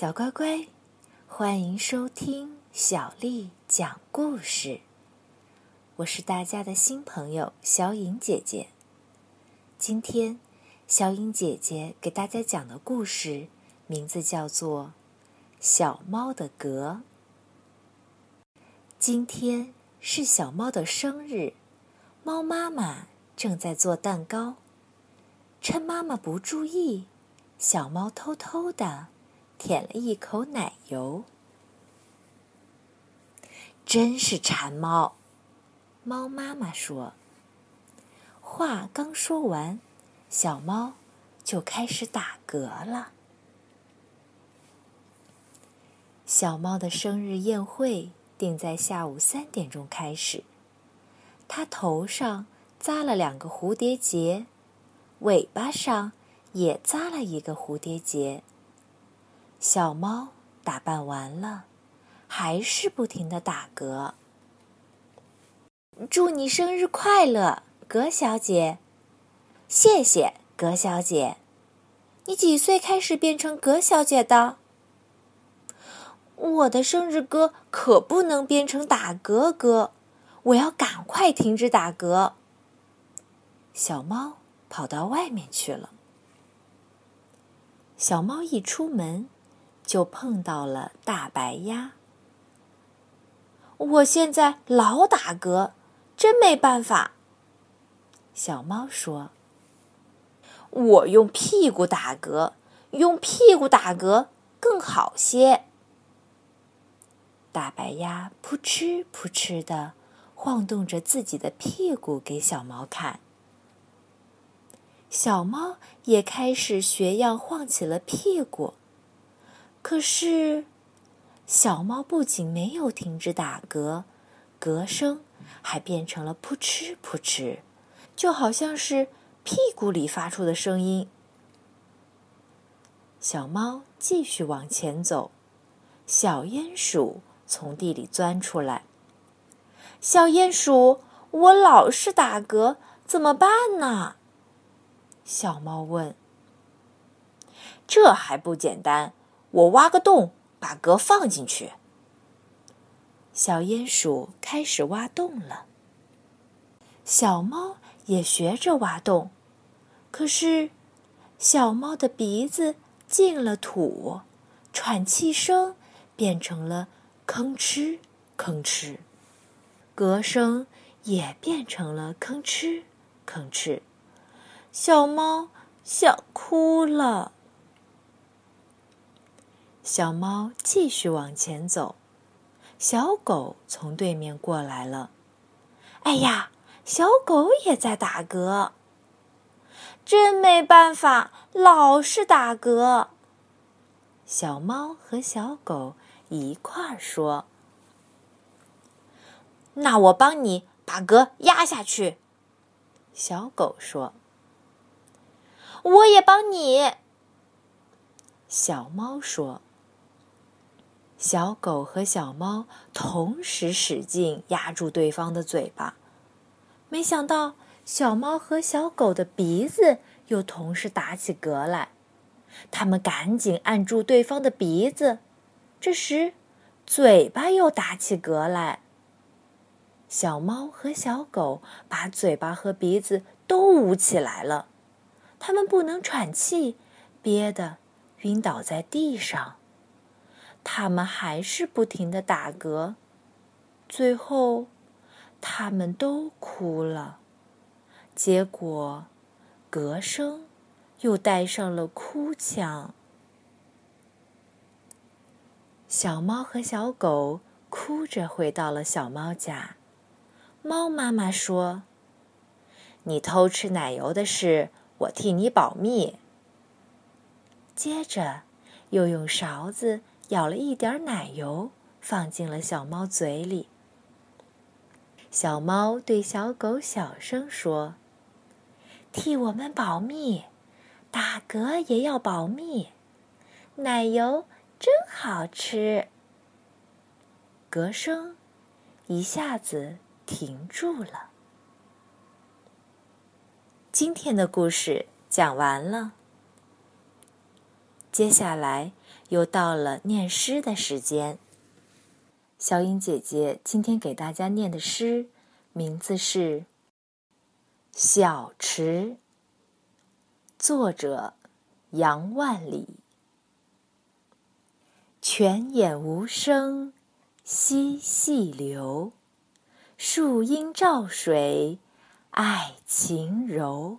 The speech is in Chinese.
小乖乖，欢迎收听小丽讲故事。我是大家的新朋友小颖姐姐。今天，小颖姐姐给大家讲的故事名字叫做《小猫的格》。今天是小猫的生日，猫妈妈正在做蛋糕。趁妈妈不注意，小猫偷偷的。舔了一口奶油，真是馋猫。猫妈妈说：“话刚说完，小猫就开始打嗝了。”小猫的生日宴会定在下午三点钟开始。它头上扎了两个蝴蝶结，尾巴上也扎了一个蝴蝶结。小猫打扮完了，还是不停的打嗝。祝你生日快乐，葛小姐！谢谢，葛小姐。你几岁开始变成葛小姐的？我的生日歌可不能变成打嗝歌，我要赶快停止打嗝。小猫跑到外面去了。小猫一出门。就碰到了大白鸭。我现在老打嗝，真没办法。小猫说：“我用屁股打嗝，用屁股打嗝更好些。”大白鸭扑哧扑哧的晃动着自己的屁股给小猫看，小猫也开始学样晃起了屁股。可是，小猫不仅没有停止打嗝，嗝声还变成了扑哧扑哧，就好像是屁股里发出的声音。小猫继续往前走，小鼹鼠从地里钻出来。小鼹鼠，我老是打嗝，怎么办呢？小猫问。这还不简单。我挖个洞，把嗝放进去。小鼹鼠开始挖洞了，小猫也学着挖洞，可是小猫的鼻子进了土，喘气声变成了吭哧吭哧，嗝声也变成了吭哧吭哧，小猫想哭了。小猫继续往前走，小狗从对面过来了。哎呀，小狗也在打嗝，真没办法，老是打嗝。小猫和小狗一块儿说：“那我帮你把嗝压下去。”小狗说：“我也帮你。”小猫说。小狗和小猫同时使劲压住对方的嘴巴，没想到小猫和小狗的鼻子又同时打起嗝来。他们赶紧按住对方的鼻子，这时嘴巴又打起嗝来。小猫和小狗把嘴巴和鼻子都捂起来了，它们不能喘气，憋得晕倒在地上。他们还是不停的打嗝，最后，他们都哭了。结果，嗝声又带上了哭腔。小猫和小狗哭着回到了小猫家。猫妈妈说：“你偷吃奶油的事，我替你保密。”接着，又用勺子。舀了一点奶油，放进了小猫嘴里。小猫对小狗小声说：“替我们保密，打嗝也要保密。奶油真好吃。”嗝声一下子停住了。今天的故事讲完了。接下来又到了念诗的时间。小颖姐姐今天给大家念的诗名字是《小池》，作者杨万里。泉眼无声惜细流，树阴照水爱晴柔。